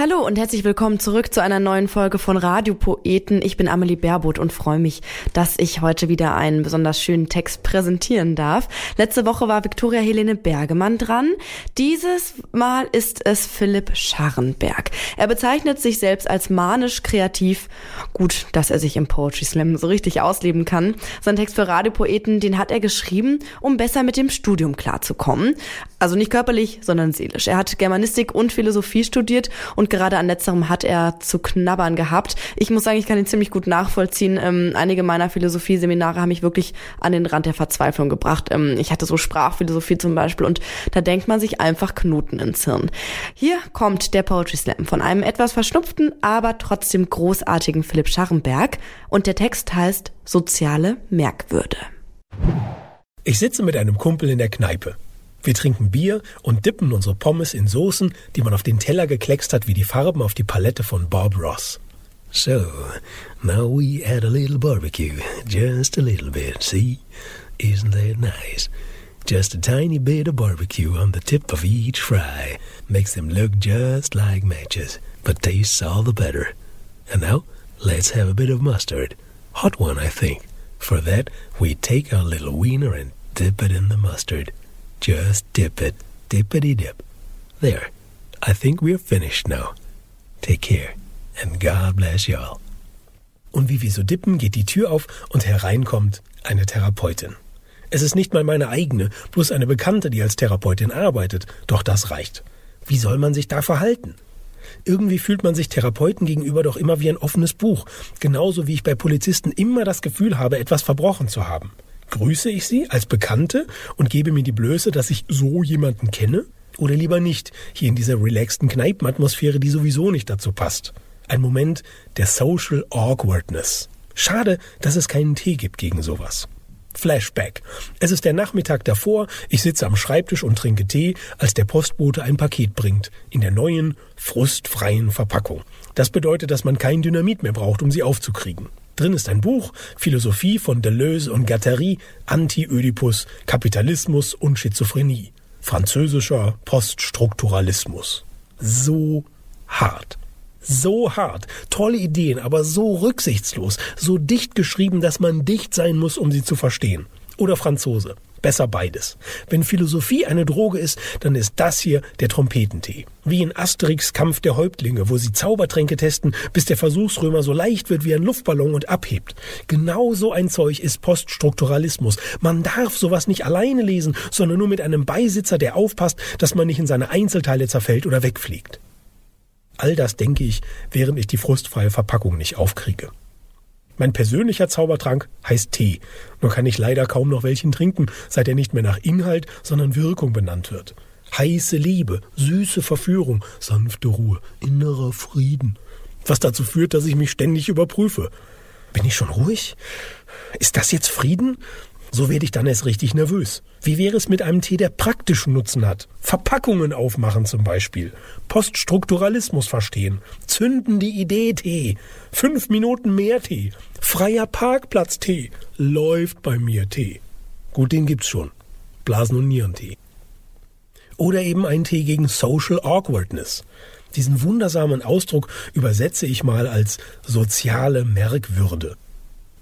Hallo und herzlich willkommen zurück zu einer neuen Folge von Radio Poeten. Ich bin Amelie Baerboth und freue mich, dass ich heute wieder einen besonders schönen Text präsentieren darf. Letzte Woche war Viktoria Helene Bergemann dran. Dieses Mal ist es Philipp Scharrenberg. Er bezeichnet sich selbst als manisch kreativ. Gut, dass er sich im Poetry Slam so richtig ausleben kann. Sein Text für Radio Poeten, den hat er geschrieben, um besser mit dem Studium klarzukommen. Also nicht körperlich, sondern seelisch. Er hat Germanistik und Philosophie studiert und gerade an letzterem hat er zu knabbern gehabt. Ich muss sagen, ich kann ihn ziemlich gut nachvollziehen. Ähm, einige meiner Philosophieseminare haben mich wirklich an den Rand der Verzweiflung gebracht. Ähm, ich hatte so Sprachphilosophie zum Beispiel und da denkt man sich einfach Knoten ins Hirn. Hier kommt der Poetry Slam von einem etwas verschnupften, aber trotzdem großartigen Philipp Scharrenberg und der Text heißt Soziale Merkwürde. Ich sitze mit einem Kumpel in der Kneipe. Wir trinken Bier und dippen unsere Pommes in Soßen, die man auf den Teller gekleckst hat wie die Farben auf die Palette von Bob Ross. So, now we add a little barbecue, just a little bit, see? Isn't that nice? Just a tiny bit of barbecue on the tip of each fry makes them look just like matches, but tastes all the better. And now, let's have a bit of mustard. Hot one, I think. For that, we take our little wiener and dip it in the mustard. Just dip it, dippity dip. There. I think we're finished now. Take care and God bless y'all. Und wie wir so dippen, geht die Tür auf und hereinkommt eine Therapeutin. Es ist nicht mal meine eigene, bloß eine Bekannte, die als Therapeutin arbeitet, doch das reicht. Wie soll man sich da verhalten? Irgendwie fühlt man sich Therapeuten gegenüber doch immer wie ein offenes Buch, genauso wie ich bei Polizisten immer das Gefühl habe, etwas verbrochen zu haben. Grüße ich sie als Bekannte und gebe mir die Blöße, dass ich so jemanden kenne? Oder lieber nicht, hier in dieser relaxten Kneipenatmosphäre, die sowieso nicht dazu passt. Ein Moment der Social Awkwardness. Schade, dass es keinen Tee gibt gegen sowas. Flashback. Es ist der Nachmittag davor, ich sitze am Schreibtisch und trinke Tee, als der Postbote ein Paket bringt, in der neuen, frustfreien Verpackung. Das bedeutet, dass man kein Dynamit mehr braucht, um sie aufzukriegen. Drin ist ein Buch, Philosophie von Deleuze und Gattari, Anti-Ödipus, Kapitalismus und Schizophrenie. Französischer Poststrukturalismus. So hart. So hart. Tolle Ideen, aber so rücksichtslos. So dicht geschrieben, dass man dicht sein muss, um sie zu verstehen. Oder Franzose. Besser beides. Wenn Philosophie eine Droge ist, dann ist das hier der Trompetentee. Wie in Asterix Kampf der Häuptlinge, wo sie Zaubertränke testen, bis der Versuchsrömer so leicht wird wie ein Luftballon und abhebt. Genau so ein Zeug ist Poststrukturalismus. Man darf sowas nicht alleine lesen, sondern nur mit einem Beisitzer, der aufpasst, dass man nicht in seine Einzelteile zerfällt oder wegfliegt. All das denke ich, während ich die frustfreie Verpackung nicht aufkriege. Mein persönlicher Zaubertrank heißt Tee, nur kann ich leider kaum noch welchen trinken, seit er nicht mehr nach Inhalt, sondern Wirkung benannt wird. Heiße Liebe, süße Verführung, sanfte Ruhe, innerer Frieden. Was dazu führt, dass ich mich ständig überprüfe. Bin ich schon ruhig? Ist das jetzt Frieden? So werde ich dann erst richtig nervös. Wie wäre es mit einem Tee, der praktischen Nutzen hat? Verpackungen aufmachen zum Beispiel. Poststrukturalismus verstehen. Zündende Idee Tee. Fünf Minuten mehr Tee. Freier Parkplatz Tee. Läuft bei mir Tee. Gut, den gibt's schon. Blasen- und Nierentee. Oder eben ein Tee gegen Social Awkwardness. Diesen wundersamen Ausdruck übersetze ich mal als soziale Merkwürde.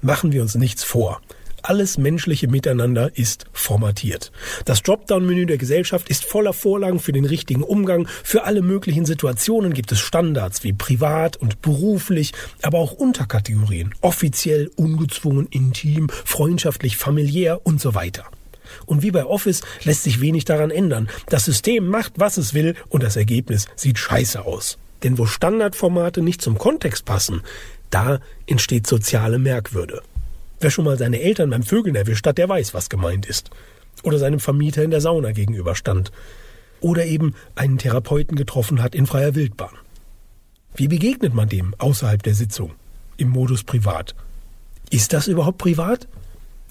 Machen wir uns nichts vor. Alles menschliche Miteinander ist formatiert. Das Dropdown-Menü der Gesellschaft ist voller Vorlagen für den richtigen Umgang. Für alle möglichen Situationen gibt es Standards wie privat und beruflich, aber auch Unterkategorien. Offiziell, ungezwungen, intim, freundschaftlich, familiär und so weiter. Und wie bei Office lässt sich wenig daran ändern. Das System macht, was es will und das Ergebnis sieht scheiße aus. Denn wo Standardformate nicht zum Kontext passen, da entsteht soziale Merkwürde. Wer schon mal seine Eltern beim Vögeln erwischt hat, der weiß, was gemeint ist. Oder seinem Vermieter in der Sauna gegenüberstand. Oder eben einen Therapeuten getroffen hat in freier Wildbahn. Wie begegnet man dem außerhalb der Sitzung? Im Modus privat. Ist das überhaupt privat?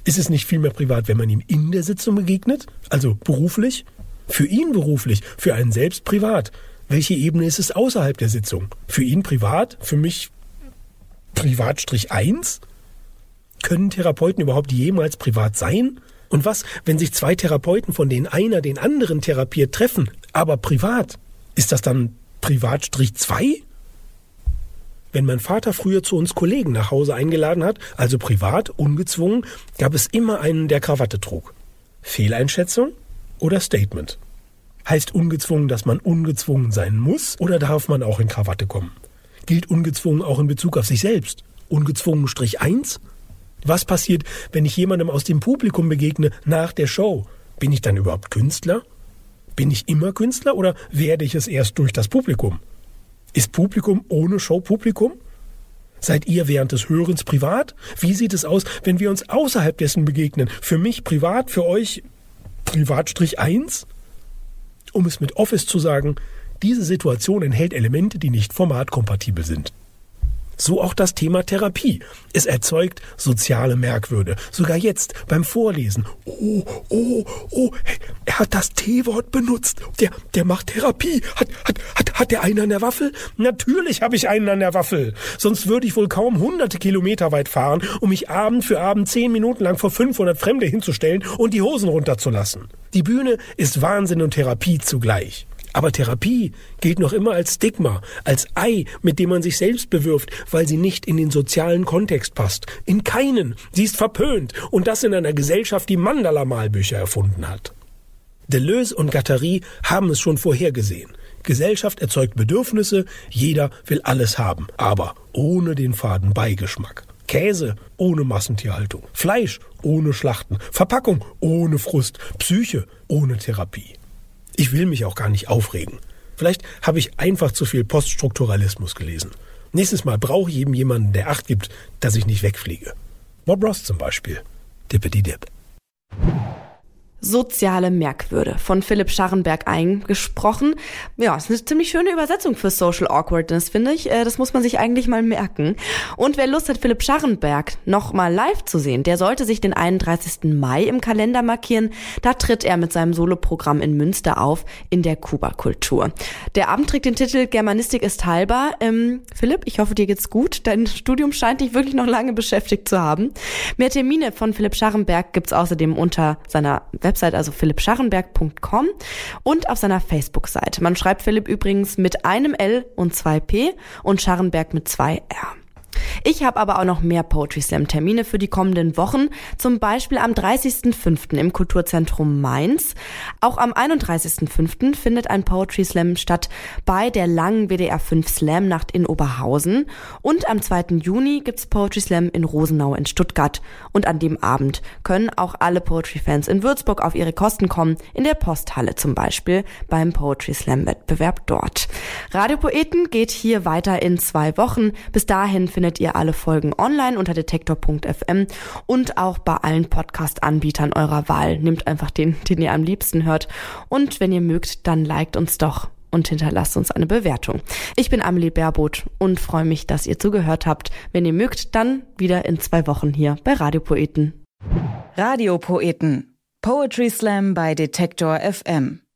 Ist es nicht vielmehr privat, wenn man ihm in der Sitzung begegnet? Also beruflich? Für ihn beruflich, für einen selbst privat. Welche Ebene ist es außerhalb der Sitzung? Für ihn privat? Für mich Privatstrich 1? Können Therapeuten überhaupt jemals privat sein? Und was, wenn sich zwei Therapeuten, von denen einer den anderen therapiert, treffen, aber privat? Ist das dann Privatstrich 2? Wenn mein Vater früher zu uns Kollegen nach Hause eingeladen hat, also privat, ungezwungen, gab es immer einen, der Krawatte trug. Fehleinschätzung oder Statement? Heißt ungezwungen, dass man ungezwungen sein muss oder darf man auch in Krawatte kommen? Gilt ungezwungen auch in Bezug auf sich selbst? Ungezwungen Strich 1? Was passiert, wenn ich jemandem aus dem Publikum begegne nach der Show? Bin ich dann überhaupt Künstler? Bin ich immer Künstler oder werde ich es erst durch das Publikum? Ist Publikum ohne Show Publikum? Seid ihr während des Hörens privat? Wie sieht es aus, wenn wir uns außerhalb dessen begegnen? Für mich privat, für euch Privatstrich 1? Um es mit Office zu sagen, diese Situation enthält Elemente, die nicht formatkompatibel sind. So auch das Thema Therapie. Es erzeugt soziale Merkwürde. Sogar jetzt beim Vorlesen. Oh, oh, oh, er hat das T-Wort benutzt. Der, der macht Therapie. Hat, hat, hat, hat der einen an der Waffel? Natürlich habe ich einen an der Waffel. Sonst würde ich wohl kaum hunderte Kilometer weit fahren, um mich Abend für Abend zehn Minuten lang vor 500 Fremde hinzustellen und die Hosen runterzulassen. Die Bühne ist Wahnsinn und Therapie zugleich. Aber Therapie gilt noch immer als Stigma, als Ei, mit dem man sich selbst bewirft, weil sie nicht in den sozialen Kontext passt. In keinen. Sie ist verpönt. Und das in einer Gesellschaft, die Mandala-Malbücher erfunden hat. Deleuze und Guattari haben es schon vorhergesehen. Gesellschaft erzeugt Bedürfnisse, jeder will alles haben, aber ohne den faden Beigeschmack. Käse ohne Massentierhaltung, Fleisch ohne Schlachten, Verpackung ohne Frust, Psyche ohne Therapie. Ich will mich auch gar nicht aufregen. Vielleicht habe ich einfach zu viel Poststrukturalismus gelesen. Nächstes Mal brauche ich eben jemanden, der Acht gibt, dass ich nicht wegfliege. Bob Ross zum Beispiel. Dippity Dip. Soziale Merkwürde von Philipp Scharrenberg eingesprochen. Ja, ist eine ziemlich schöne Übersetzung für Social Awkwardness, finde ich. Äh, das muss man sich eigentlich mal merken. Und wer Lust hat, Philipp Scharrenberg noch mal live zu sehen, der sollte sich den 31. Mai im Kalender markieren. Da tritt er mit seinem Soloprogramm in Münster auf in der Kuba-Kultur. Der Abend trägt den Titel Germanistik ist heilbar. Ähm, Philipp, ich hoffe, dir geht's gut. Dein Studium scheint dich wirklich noch lange beschäftigt zu haben. Mehr Termine von Philipp Scharrenberg gibt's außerdem unter seiner Website, also philippscharrenberg.com und auf seiner Facebook-Seite. Man schreibt Philipp übrigens mit einem L und zwei P und Scharrenberg mit zwei R. Ich habe aber auch noch mehr Poetry Slam Termine für die kommenden Wochen, zum Beispiel am 30.05. im Kulturzentrum Mainz. Auch am 31.05. findet ein Poetry Slam statt bei der langen WDR 5 Slam Nacht in Oberhausen und am 2. Juni gibt's Poetry Slam in Rosenau in Stuttgart und an dem Abend können auch alle Poetry Fans in Würzburg auf ihre Kosten kommen, in der Posthalle zum Beispiel beim Poetry Slam Wettbewerb dort. Radio Poeten geht hier weiter in zwei Wochen. Bis dahin findet findet ihr alle Folgen online unter detektor.fm und auch bei allen Podcast-Anbietern eurer Wahl. Nehmt einfach den, den ihr am liebsten hört. Und wenn ihr mögt, dann liked uns doch und hinterlasst uns eine Bewertung. Ich bin Amelie Baerboth und freue mich, dass ihr zugehört habt. Wenn ihr mögt, dann wieder in zwei Wochen hier bei Radiopoeten. Radiopoeten. Poetry Slam bei Detektor FM.